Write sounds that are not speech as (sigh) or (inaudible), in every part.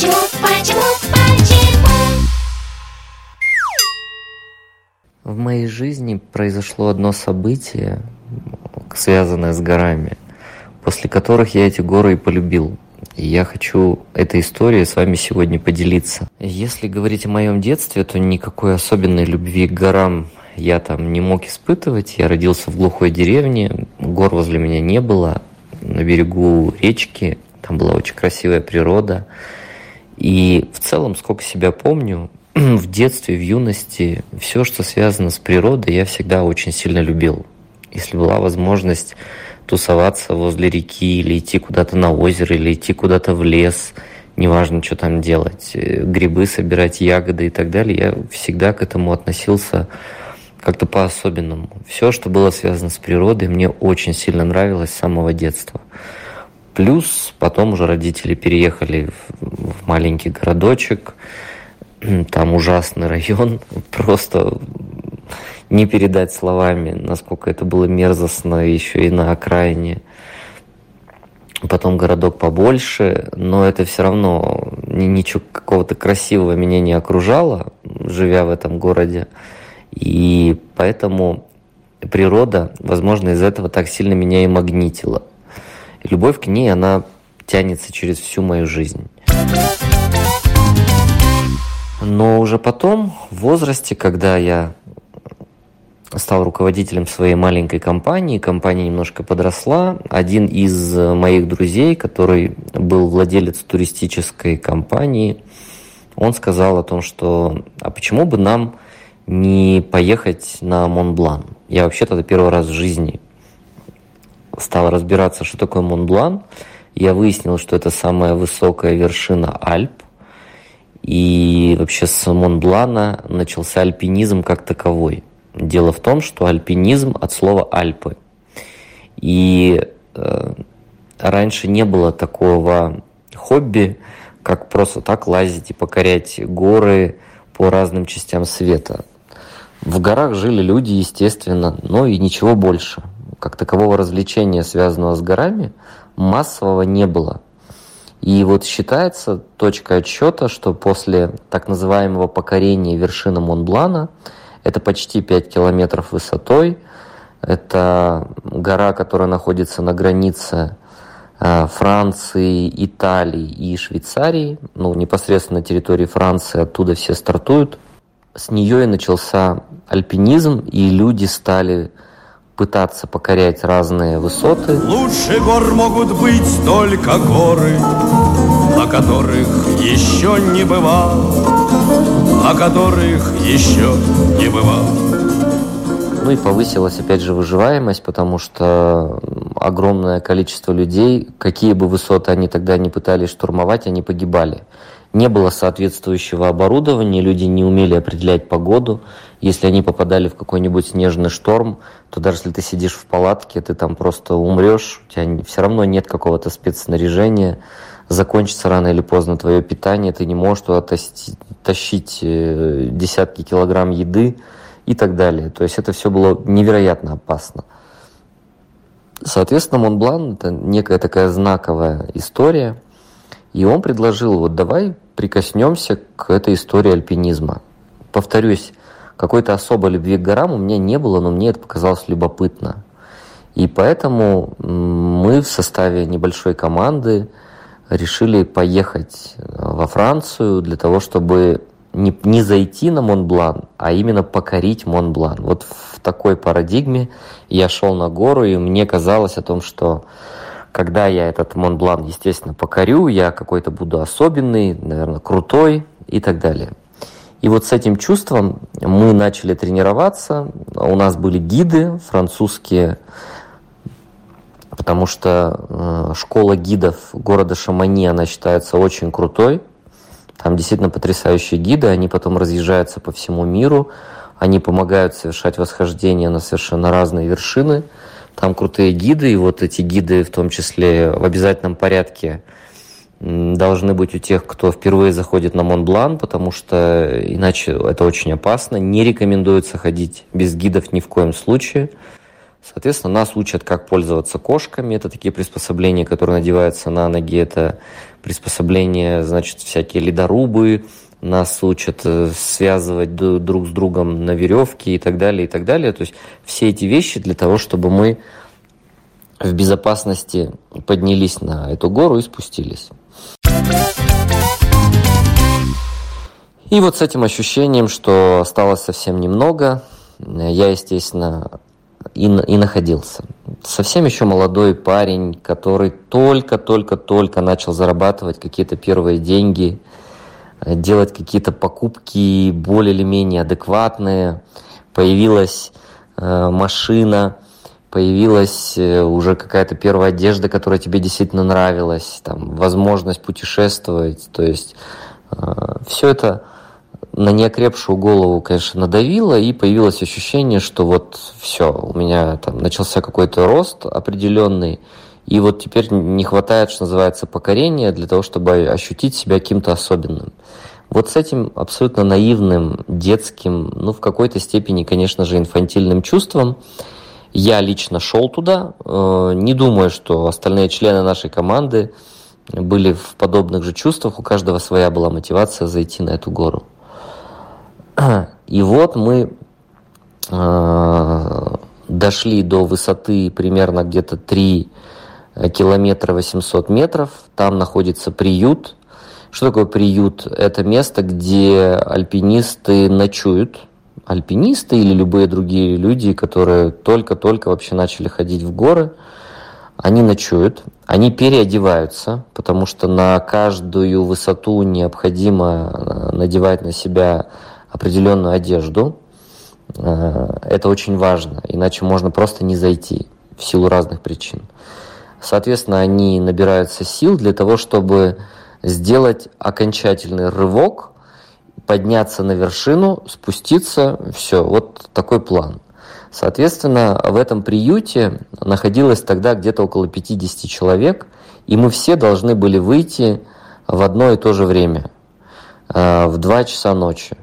Почему, почему, почему? В моей жизни произошло одно событие, связанное с горами, после которых я эти горы и полюбил. И я хочу этой историей с вами сегодня поделиться. Если говорить о моем детстве, то никакой особенной любви к горам я там не мог испытывать. Я родился в глухой деревне, гор возле меня не было, на берегу речки, там была очень красивая природа. И в целом, сколько себя помню, (clears throat) в детстве, в юности, все, что связано с природой, я всегда очень сильно любил. Если была возможность тусоваться возле реки или идти куда-то на озеро, или идти куда-то в лес, неважно, что там делать, э, грибы собирать, ягоды и так далее, я всегда к этому относился как-то по-особенному. Все, что было связано с природой, мне очень сильно нравилось с самого детства. Плюс потом уже родители переехали в, в маленький городочек, там ужасный район, (laughs) просто не передать словами, насколько это было мерзостно еще и на окраине. Потом городок побольше, но это все равно ничего какого-то красивого меня не окружало, живя в этом городе. И поэтому природа, возможно, из этого так сильно меня и магнитила. Любовь к ней, она тянется через всю мою жизнь. Но уже потом, в возрасте, когда я стал руководителем своей маленькой компании, компания немножко подросла, один из моих друзей, который был владелец туристической компании, он сказал о том, что а почему бы нам не поехать на Монблан? Я вообще тогда первый раз в жизни стал разбираться, что такое Монблан. Я выяснил, что это самая высокая вершина Альп – и вообще с Монблана начался альпинизм как таковой. Дело в том, что альпинизм от слова Альпы. И э, раньше не было такого хобби, как просто так лазить и покорять горы по разным частям света. В горах жили люди, естественно, но и ничего больше. Как такового развлечения, связанного с горами, массового не было – и вот считается точка отсчета, что после так называемого покорения вершины Монблана, это почти 5 километров высотой, это гора, которая находится на границе э, Франции, Италии и Швейцарии, ну, непосредственно на территории Франции, оттуда все стартуют. С нее и начался альпинизм, и люди стали пытаться покорять разные высоты. Лучше гор могут быть только горы, на которых еще не бывал, на которых еще не бывал. Ну и повысилась опять же выживаемость, потому что огромное количество людей, какие бы высоты они тогда не пытались штурмовать, они погибали не было соответствующего оборудования, люди не умели определять погоду. Если они попадали в какой-нибудь снежный шторм, то даже если ты сидишь в палатке, ты там просто умрешь, у тебя все равно нет какого-то спецснаряжения, закончится рано или поздно твое питание, ты не можешь туда тащить э, десятки килограмм еды и так далее. То есть это все было невероятно опасно. Соответственно, Монблан – это некая такая знаковая история – и он предложил, вот давай прикоснемся к этой истории альпинизма. Повторюсь, какой-то особой любви к горам у меня не было, но мне это показалось любопытно. И поэтому мы в составе небольшой команды решили поехать э, во Францию для того, чтобы не, не зайти на Монблан, а именно покорить Монблан. Вот в такой парадигме я шел на гору, и мне казалось о том, что когда я этот Монблан, естественно, покорю, я какой-то буду особенный, наверное, крутой и так далее. И вот с этим чувством мы начали тренироваться. У нас были гиды французские, потому что э, школа гидов города Шамани, она считается очень крутой. Там действительно потрясающие гиды, они потом разъезжаются по всему миру, они помогают совершать восхождение на совершенно разные вершины – там крутые гиды, и вот эти гиды в том числе в обязательном порядке должны быть у тех, кто впервые заходит на Монблан, потому что иначе это очень опасно. Не рекомендуется ходить без гидов ни в коем случае. Соответственно, нас учат, как пользоваться кошками. Это такие приспособления, которые надеваются на ноги. Это приспособления, значит, всякие ледорубы, нас учат э, связывать друг с другом на веревке и так далее, и так далее. То есть все эти вещи для того, чтобы мы в безопасности поднялись на эту гору и спустились. И вот с этим ощущением, что осталось совсем немного, я, естественно, и, и находился. Совсем еще молодой парень, который только-только-только начал зарабатывать какие-то первые деньги, э, делать какие-то покупки более или менее адекватные. Появилась э, машина, появилась э, уже какая-то первая одежда, которая тебе действительно нравилась, там, возможность путешествовать. То есть э, все это на неокрепшую голову, конечно, надавило, и появилось ощущение, что вот все, у меня там начался какой-то рост определенный, и вот теперь не хватает, что называется, покорения для того, чтобы ощутить себя каким-то особенным. Вот с этим абсолютно наивным, детским, ну, в какой-то степени, конечно же, инфантильным чувством я лично шел туда, э, не думаю, что остальные члены нашей команды были в подобных же чувствах, у каждого своя была мотивация зайти на эту гору. (clears throat) И вот мы э, дошли до высоты примерно где-то 3 километра 800 метров. Там находится приют. Что такое приют? Это место, где альпинисты ночуют. Альпинисты или любые другие люди, которые только-только вообще начали ходить в горы, они ночуют, они переодеваются, потому что на каждую высоту необходимо э, надевать на себя определенную одежду. Э, это очень важно, иначе можно просто не зайти в силу разных причин. Соответственно, они набираются сил для того, чтобы сделать окончательный рывок, подняться на вершину, спуститься, все, вот такой план. Соответственно, в этом приюте находилось тогда где-то около 50 человек, и мы все должны были выйти в одно и то же время, э, в 2 часа ночи.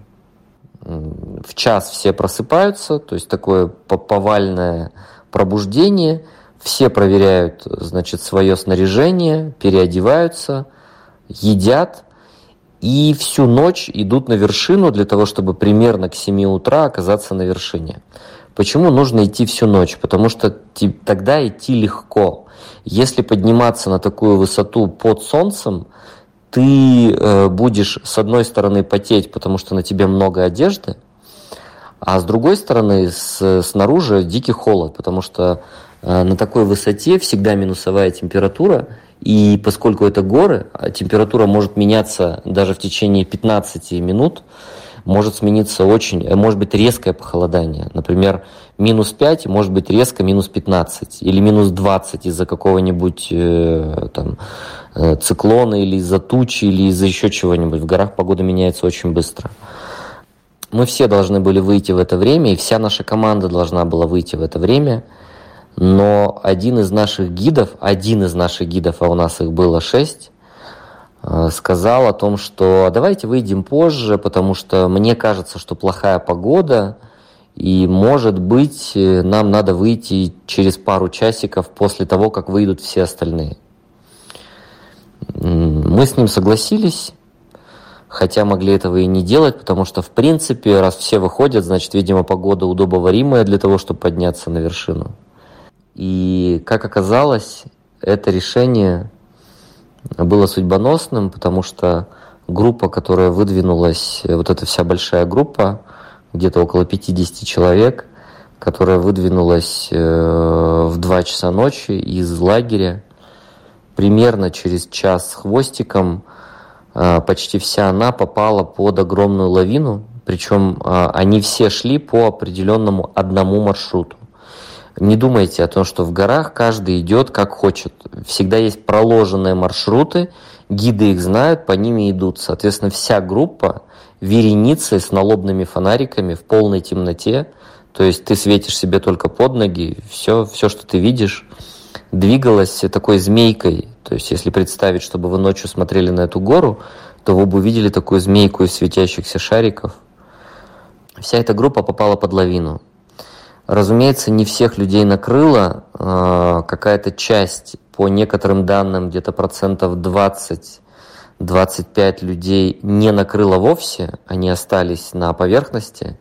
В час все просыпаются, то есть такое повальное пробуждение, все проверяют, значит, свое снаряжение, переодеваются, едят и всю ночь идут на вершину для того, чтобы примерно к 7 утра оказаться на вершине. Почему нужно идти всю ночь? Потому что тогда идти легко. Если подниматься на такую высоту под солнцем, ты э, будешь с одной стороны потеть, потому что на тебе много одежды, а с другой стороны с, снаружи дикий холод, потому что э, на такой высоте всегда минусовая температура, и поскольку это горы, а температура может меняться даже в течение 15 минут, может смениться очень, э, может быть резкое похолодание. Например, минус 5, может быть резко минус 15 или минус 20 из-за какого-нибудь э, там, э, циклона или из-за тучи или из-за еще чего-нибудь. В горах погода меняется очень быстро. Мы все должны были выйти в это время, и вся наша команда должна была выйти в это время. Но один из наших гидов, один из наших гидов, а у нас их было шесть, Э, сказал о том, что давайте выйдем позже, потому что мне кажется, что плохая погода, и может быть э, нам надо выйти через пару часиков после того, как выйдут все остальные. Мы с ним согласились, хотя могли этого и не делать, потому что, в принципе, раз все выходят, значит, видимо, погода удобоваримая для того, чтобы подняться на вершину. И, как оказалось, это решение было судьбоносным, потому что группа, которая выдвинулась, вот эта вся большая группа, где-то около 50 человек, которая выдвинулась э, в 2 часа ночи из лагеря, примерно через час с хвостиком, э, почти вся она попала под огромную лавину, причем э, они все шли по определенному одному маршруту. Не думайте о том, что в горах каждый идет как хочет. Всегда есть проложенные маршруты, гиды их знают, по ними идут. Соответственно, вся группа вереницей с налобными фонариками в полной темноте, то есть ты светишь себе только под ноги, все, все что ты видишь, двигалась такой змейкой. То есть если представить, чтобы вы ночью смотрели на эту гору, то вы бы увидели такую змейку из светящихся шариков. Вся эта группа попала под лавину. Разумеется, не всех людей накрыло. А, какая-то часть, по некоторым данным, где-то процентов 20 25 людей не накрыло вовсе, они остались на поверхности,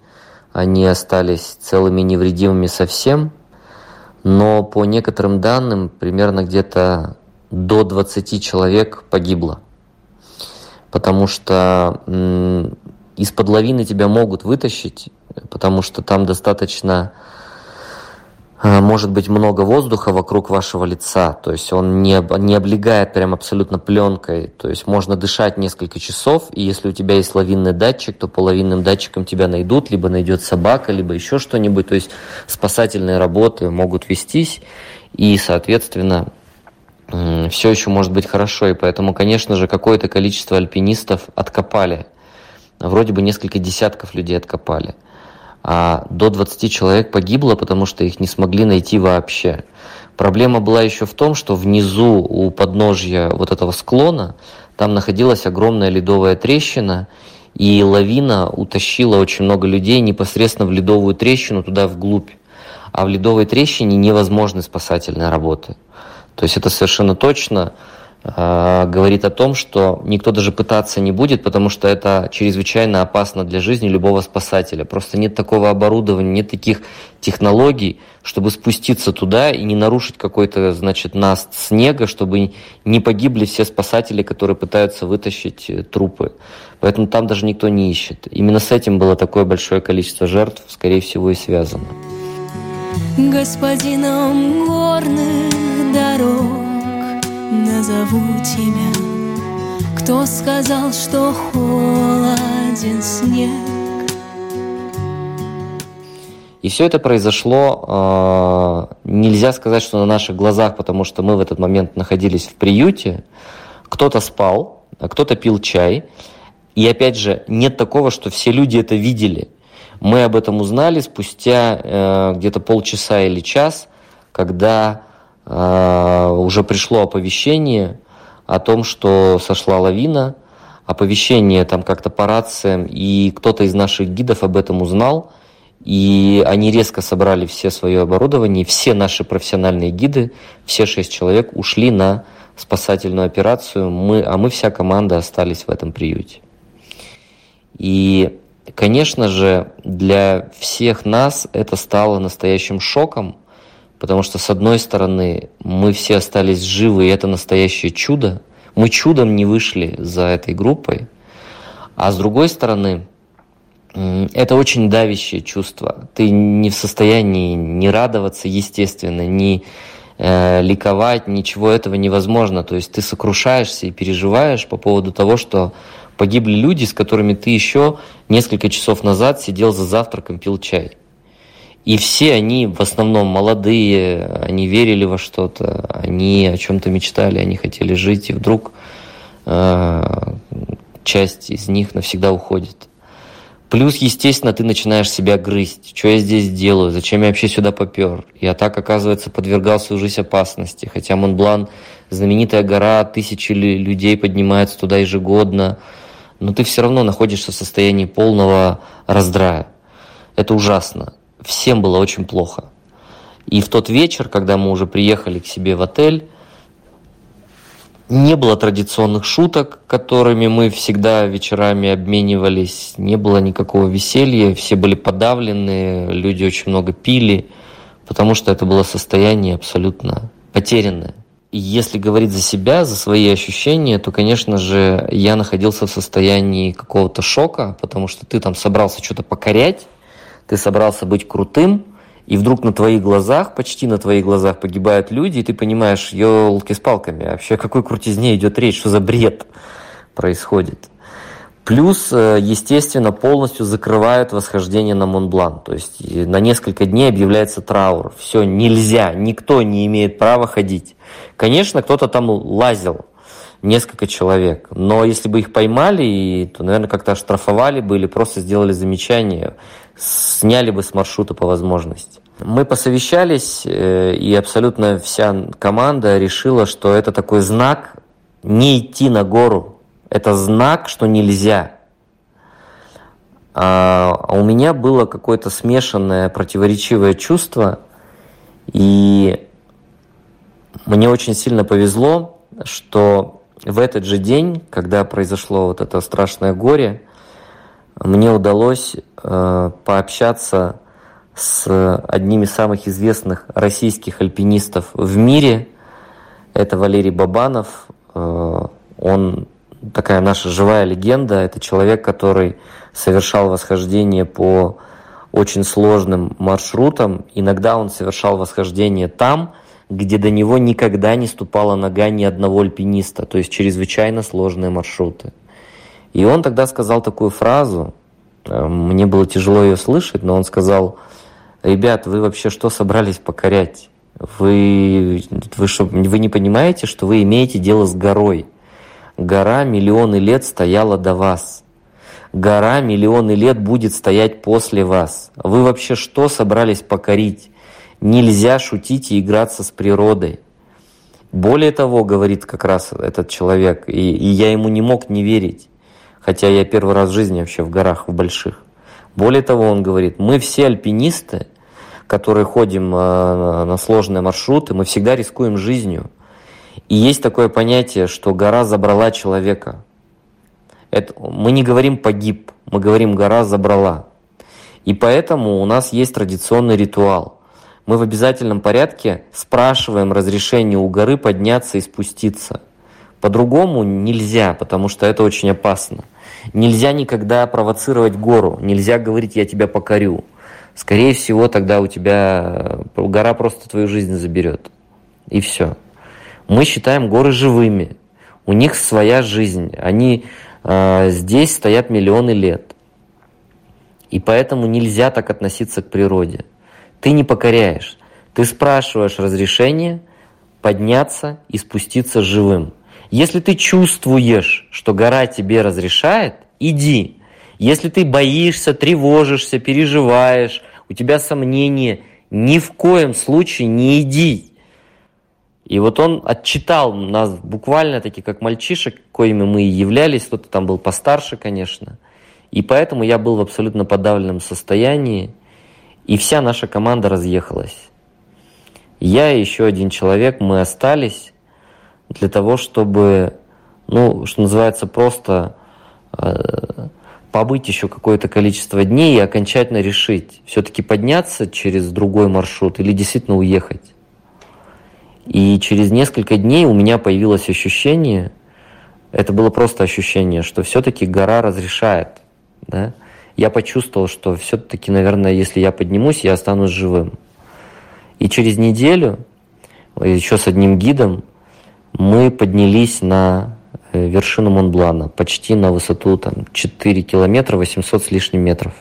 они остались целыми невредимыми совсем, но по некоторым данным примерно где-то до 20 человек погибло. Потому что из-под лавины тебя могут вытащить, потому что там достаточно а, может быть много воздуха вокруг вашего лица, то есть он не, не облегает прям абсолютно пленкой, то есть можно дышать несколько часов, и если у тебя есть лавинный датчик, то по лавинным датчикам тебя найдут, либо найдет собака, либо еще что-нибудь, то есть спасательные работы могут вестись, и, соответственно, все еще может быть хорошо, и поэтому, конечно же, какое-то количество альпинистов откопали, вроде бы несколько десятков людей откопали – а до 20 человек погибло, потому что их не смогли найти вообще. Проблема была еще в том, что внизу у подножья вот этого склона там находилась огромная ледовая трещина, и лавина утащила очень много людей непосредственно в ледовую трещину туда вглубь. А в ледовой трещине невозможны спасательные работы. То есть это совершенно точно говорит о том, что никто даже пытаться не будет, потому что это чрезвычайно опасно для жизни любого спасателя. Просто нет такого оборудования, нет таких технологий, чтобы спуститься туда и не нарушить какой-то, значит, наст снега, чтобы не погибли все спасатели, которые пытаются вытащить э, трупы. Поэтому там даже никто не ищет. Именно с этим было такое большое количество жертв, скорее всего, и связано. Господином горных дорог назову тебя Кто сказал, что холоден снег и все это произошло, э, нельзя сказать, что на наших глазах, потому что мы в этот момент находились в приюте. Кто-то спал, а кто-то пил чай. И опять же, нет такого, что все люди это видели. Мы об этом узнали спустя э, где-то полчаса или час, когда уже пришло оповещение о том, что сошла лавина, оповещение там как-то по рациям, и кто-то из наших гидов об этом узнал, и они резко собрали все свое оборудование, все наши профессиональные гиды, все шесть человек ушли на спасательную операцию, мы, а мы вся команда остались в этом приюте. И, конечно же, для всех нас это стало настоящим шоком, Потому что, с одной стороны, мы все остались живы, и это настоящее чудо. Мы чудом не вышли за этой группой. А с другой стороны, это очень давящее чувство. Ты не в состоянии не радоваться, естественно, не э, ликовать, ничего этого невозможно. То есть ты сокрушаешься и переживаешь по поводу того, что погибли люди, с которыми ты еще несколько часов назад сидел за завтраком, пил чай. И все они в основном молодые, они верили во что-то, они о чем-то мечтали, они хотели жить, и вдруг э, часть из них навсегда уходит. Плюс, естественно, ты начинаешь себя грызть. Что я здесь делаю? Зачем я вообще сюда попер? Я так, оказывается, подвергал свою жизнь опасности. Хотя Монблан – знаменитая гора, тысячи людей поднимаются туда ежегодно. Но ты все равно находишься в состоянии полного раздрая. Это ужасно всем было очень плохо. И в тот вечер, когда мы уже приехали к себе в отель, не было традиционных шуток, которыми мы всегда вечерами обменивались, не было никакого веселья, все были подавлены, люди очень много пили, потому что это было состояние абсолютно потерянное. И если говорить за себя, за свои ощущения, то, конечно же, я находился в состоянии какого-то шока, потому что ты там собрался что-то покорять, ты собрался быть крутым, и вдруг на твоих глазах, почти на твоих глазах погибают люди, и ты понимаешь, елки с палками, вообще о какой крутизне идет речь, что за бред происходит. Плюс, э, естественно, полностью закрывают восхождение на Монблан. То есть на несколько дней объявляется траур. Все, нельзя, никто не имеет права ходить. Конечно, кто-то там лазил, несколько человек. Но если бы их поймали, то, наверное, как-то оштрафовали бы или просто сделали замечание сняли бы с маршрута по возможности. Мы посовещались, э, и абсолютно вся команда решила, что это такой знак не идти на гору. Это знак, что нельзя. А, а у меня было какое-то смешанное, противоречивое чувство, и мне очень сильно повезло, что в этот же день, когда произошло вот это страшное горе, мне удалось э, пообщаться с одним из самых известных российских альпинистов в мире. Это Валерий Бабанов. Э, он такая наша живая легенда. Это человек, который совершал восхождение по очень сложным маршрутам. Иногда он совершал восхождение там, где до него никогда не ступала нога ни одного альпиниста, то есть чрезвычайно сложные маршруты. И он тогда сказал такую фразу, э, мне было тяжело ее слышать, но он сказал, ребят, вы вообще что собрались покорять? Вы, вы, что, вы не понимаете, что вы имеете дело с горой? Гора миллионы лет стояла до вас. Гора миллионы лет будет стоять после вас. Вы вообще что собрались покорить? Нельзя шутить и играться с природой. Более того, говорит как раз этот человек, и, и я ему не мог не верить, хотя я первый раз в жизни вообще в горах, в больших. Более того, он говорит, мы все альпинисты, которые ходим э, на сложные маршруты, мы всегда рискуем жизнью. И есть такое понятие, что гора забрала человека. Это, мы не говорим погиб, мы говорим гора забрала. И поэтому у нас есть традиционный ритуал. Мы в обязательном порядке спрашиваем разрешение у горы подняться и спуститься. По-другому нельзя, потому что это очень опасно. Нельзя никогда провоцировать гору, нельзя говорить «я тебя покорю». Скорее всего, тогда у тебя э, гора просто твою жизнь заберет. И все. Мы считаем горы живыми. У них своя жизнь. Они э, здесь стоят миллионы лет. И поэтому нельзя так относиться к природе. Ты не покоряешь. Ты спрашиваешь разрешение подняться и спуститься живым. Если ты чувствуешь, что гора тебе разрешает, иди. Если ты боишься, тревожишься, переживаешь, у тебя сомнения, ни в коем случае не иди. И вот он отчитал нас буквально таки как мальчишек, коими мы и являлись, кто-то там был постарше, конечно. И поэтому я был в абсолютно подавленном состоянии, и вся наша команда разъехалась. Я и еще один человек, мы остались для того, чтобы, ну, что называется, просто э, побыть еще какое-то количество дней и окончательно решить, все-таки подняться через другой маршрут или действительно уехать. И через несколько дней у меня появилось ощущение, это было просто ощущение, что все-таки гора разрешает. Да? Я почувствовал, что все-таки, наверное, если я поднимусь, я останусь живым. И через неделю, еще с одним гидом, мы поднялись на э, вершину Монблана, почти на высоту там, 4 километра 800 с лишним метров.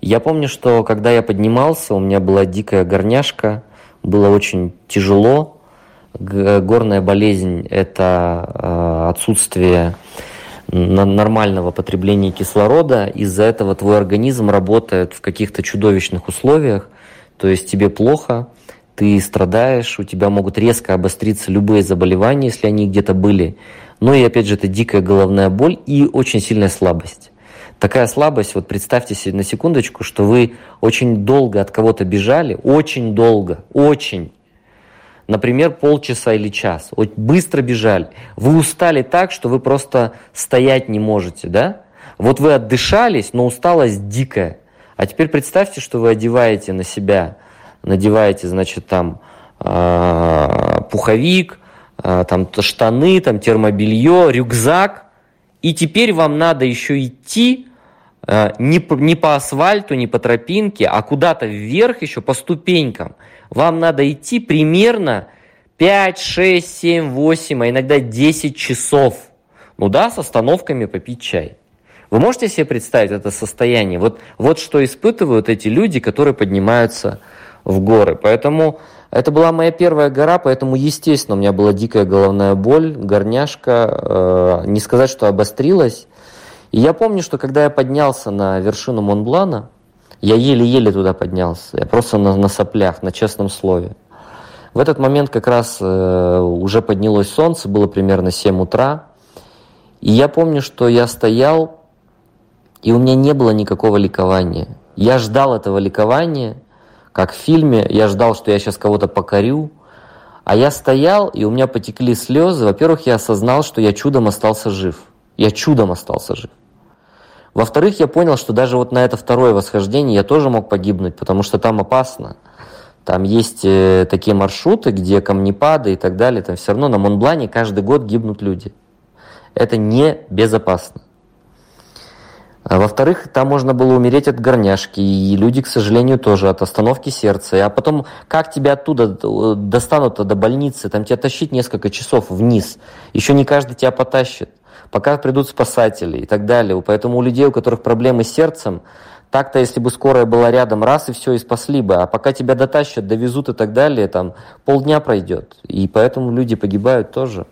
Я помню, что когда я поднимался, у меня была дикая горняшка, было очень тяжело. Горная болезнь – это э, отсутствие нормального потребления кислорода. Из-за этого твой организм работает в каких-то чудовищных условиях. То есть тебе плохо, ты страдаешь, у тебя могут резко обостриться любые заболевания, если они где-то были. Ну и опять же, это дикая головная боль и очень сильная слабость такая слабость, вот представьте себе на секундочку, что вы очень долго от кого-то бежали, очень долго, очень, например, полчаса или час, вот быстро бежали, вы устали так, что вы просто стоять не можете, да? Вот вы отдышались, но усталость дикая. А теперь представьте, что вы одеваете на себя, надеваете, значит, там э, пуховик, э, там штаны, там термобелье, рюкзак, и теперь вам надо еще идти не, не по асфальту, не по тропинке, а куда-то вверх еще по ступенькам. Вам надо идти примерно 5, 6, 7, 8, а иногда 10 часов. Ну да, с остановками попить чай. Вы можете себе представить это состояние? Вот, вот что испытывают эти люди, которые поднимаются в горы. Поэтому это была моя первая гора, поэтому, естественно, у меня была дикая головная боль, горняшка. Э, не сказать, что обострилась, и я помню, что когда я поднялся на вершину Монблана, я еле-еле туда поднялся, я просто на, на соплях, на честном слове. В этот момент как раз э, уже поднялось солнце, было примерно 7 утра. И я помню, что я стоял, и у меня не было никакого ликования. Я ждал этого ликования, как в фильме, я ждал, что я сейчас кого-то покорю, А я стоял, и у меня потекли слезы. Во-первых, я осознал, что я чудом остался жив. Я чудом остался жив. Во-вторых, я понял, что даже вот на это второе восхождение я тоже мог погибнуть, потому что там опасно. Там есть э, такие маршруты, где камнепады и так далее. Там все равно на Монблане каждый год гибнут люди. Это не безопасно. А во-вторых, там можно было умереть от горняшки, и люди, к сожалению, тоже от остановки сердца. А потом, как тебя оттуда достанут до больницы, там тебя тащить несколько часов вниз. Еще не каждый тебя потащит, пока придут спасатели и так далее. Поэтому у людей, у которых проблемы с сердцем, так-то, если бы скорая была рядом, раз и все, и спасли бы. А пока тебя дотащат, довезут и так далее, там полдня пройдет. И поэтому люди погибают тоже.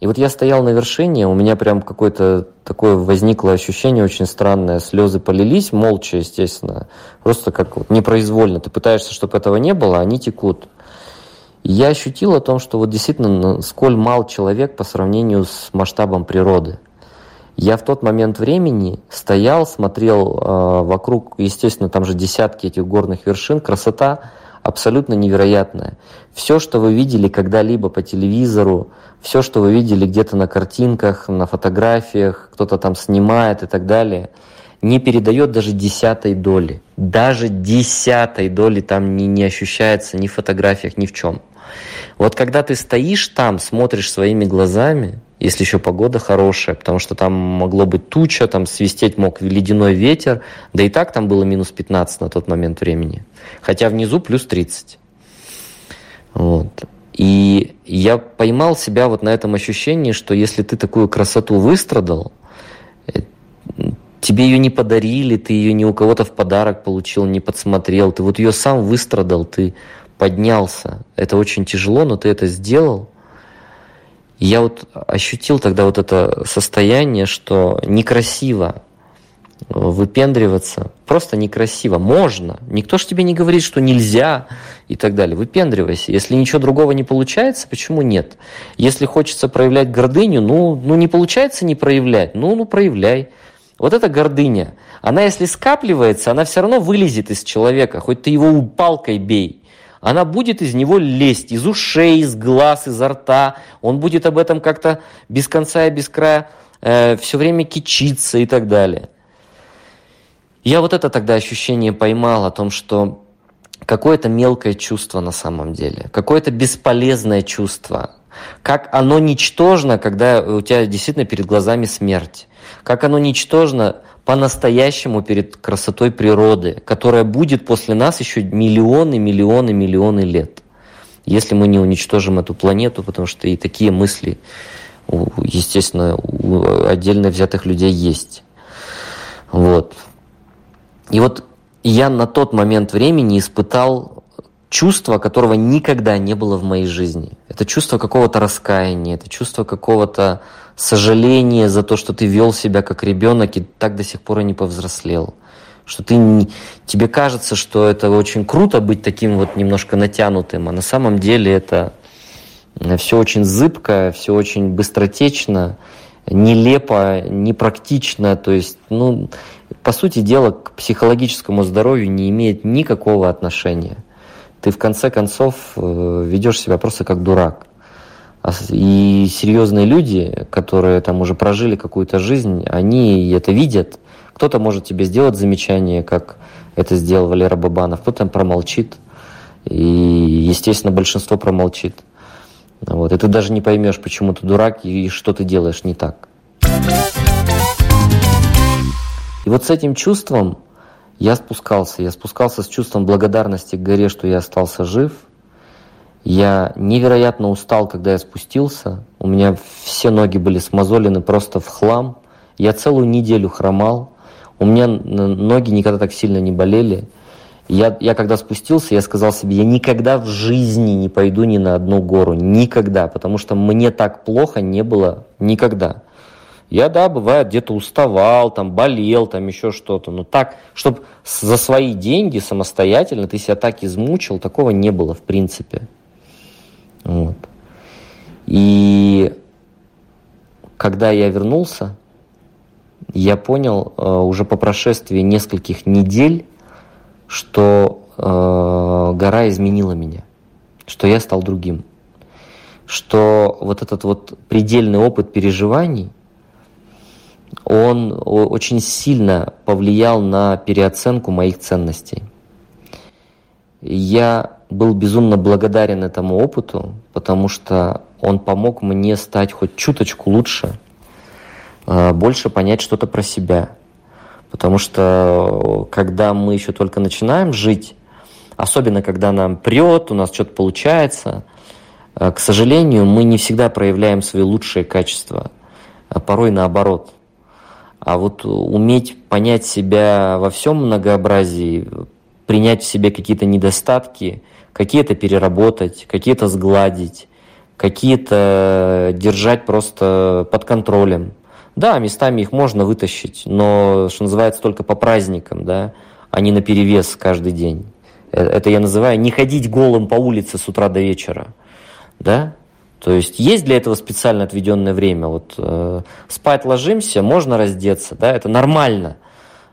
И вот я стоял на вершине, у меня прям какое-то такое возникло ощущение очень странное. Слезы полились, молча, естественно. Просто как непроизвольно. Ты пытаешься, чтобы этого не было, они текут. Я ощутил о том, что вот действительно, сколь мал человек по сравнению с масштабом природы. Я в тот момент времени стоял, смотрел э, вокруг, естественно, там же десятки этих горных вершин, красота абсолютно невероятная. Все, что вы видели когда-либо по телевизору, все, что вы видели где-то на картинках, на фотографиях, кто-то там снимает и так далее, не передает даже десятой доли. Даже десятой доли там не, не ощущается ни в фотографиях, ни в чем. Вот когда ты стоишь там, смотришь своими глазами, если еще погода хорошая, потому что там могло быть туча, там свистеть мог ледяной ветер, да и так там было минус 15 на тот момент времени, хотя внизу плюс 30. Вот. И я поймал себя вот на этом ощущении, что если ты такую красоту выстрадал, э, тебе ее не подарили, ты ее не у кого-то в подарок получил, не подсмотрел, ты вот ее сам выстрадал, ты поднялся. Это очень тяжело, но ты это сделал. И я вот ощутил тогда вот это состояние, что некрасиво выпендриваться. Просто некрасиво. Можно. Никто же тебе не говорит, что нельзя и так далее. Выпендривайся. Если ничего другого не получается, почему нет? Если хочется проявлять гордыню, ну, ну не получается не проявлять, ну, ну проявляй. Вот эта гордыня, она если скапливается, она все равно вылезет из человека, хоть ты его палкой бей. Она будет из него лезть, из ушей, из глаз, изо рта. Он будет об этом как-то без конца и без края э, все время кичиться и так далее. Я вот это тогда ощущение поймал о том, что какое-то мелкое чувство на самом деле, какое-то бесполезное чувство, как оно ничтожно, когда у тебя действительно перед глазами смерть, как оно ничтожно по-настоящему перед красотой природы, которая будет после нас еще миллионы, миллионы, миллионы лет, если мы не уничтожим эту планету, потому что и такие мысли, естественно, у отдельно взятых людей есть. Вот. И вот я на тот момент времени испытал чувство, которого никогда не было в моей жизни. Это чувство какого-то раскаяния, это чувство какого-то сожаления за то, что ты вел себя как ребенок и так до сих пор и не повзрослел. Что ты тебе кажется, что это очень круто быть таким вот немножко натянутым, а на самом деле это все очень зыбко, все очень быстротечно, нелепо, непрактично. То есть, ну, по сути дела, к психологическому здоровью не имеет никакого отношения. Ты в конце концов э, ведешь себя просто как дурак. А и серьезные люди, которые там уже прожили какую-то жизнь, они это видят. Кто-то может тебе сделать замечание, как это сделал Валера Бабанов, кто-то промолчит. И, естественно, большинство промолчит. Вот. И ты даже не поймешь, почему ты дурак и что ты делаешь не так. И вот с этим чувством я спускался. Я спускался с чувством благодарности к горе, что я остался жив. Я невероятно устал, когда я спустился. У меня все ноги были смазолены просто в хлам. Я целую неделю хромал. У меня ноги никогда так сильно не болели. Я, я когда спустился, я сказал себе, я никогда в жизни не пойду ни на одну гору. Никогда. Потому что мне так плохо не было никогда. Я, да, бывает, где-то уставал, там, болел, там, еще что-то. Но так, чтобы за свои деньги самостоятельно ты себя так измучил, такого не было, в принципе. Вот. И когда я вернулся, я понял э, уже по прошествии нескольких недель, что э, гора изменила меня что я стал другим. Что вот этот вот предельный опыт переживаний, он очень сильно повлиял на переоценку моих ценностей. Я был безумно благодарен этому опыту, потому что он помог мне стать хоть чуточку лучше, э, больше понять что-то про себя. Потому что э, когда мы еще только начинаем жить, особенно когда нам прет, у нас что-то получается, э, к сожалению, мы не всегда проявляем свои лучшие качества, а порой наоборот. А вот уметь понять себя во всем многообразии, принять в себе какие-то недостатки, какие-то переработать, какие-то сгладить, какие-то держать просто под контролем. Да, местами их можно вытащить, но, что называется, только по праздникам, да, а не на перевес каждый день. Э, это я называю не ходить голым по улице с утра до вечера, да. То есть есть для этого специально отведенное время. Вот э, спать ложимся, можно раздеться, да, это нормально –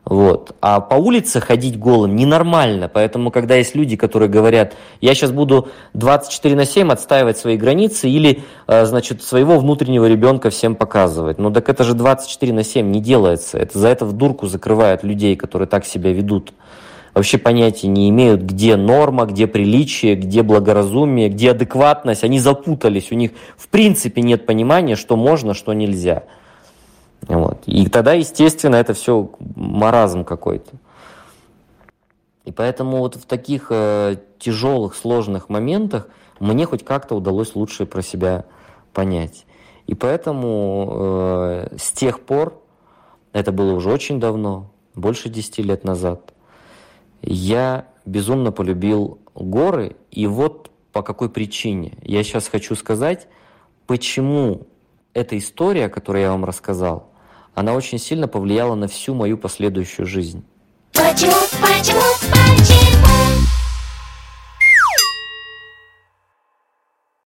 вот. А по улице ходить голым ненормально. Поэтому, когда есть люди, которые говорят, я сейчас буду 24 на 7 отстаивать свои границы или, э, значит, своего внутреннего ребенка всем показывать. Ну так это же 24 на 7 не делается. Это за это в дурку закрывают людей, которые так себя ведут. Вообще понятия не имеют, где норма, где приличие, где благоразумие, где адекватность. Они запутались. У них в принципе нет понимания, что можно, что нельзя. Вот. И тогда, естественно, это все маразм какой-то. И поэтому вот в таких э, тяжелых, сложных моментах мне хоть как-то удалось лучше про себя понять. И поэтому э, с тех пор, это было уже очень давно, больше 10 лет назад, я безумно полюбил горы. И вот по какой причине. Я сейчас хочу сказать, почему эта история, которую я вам рассказал, она очень сильно повлияла на всю мою последующую жизнь. Почему, почему, почему?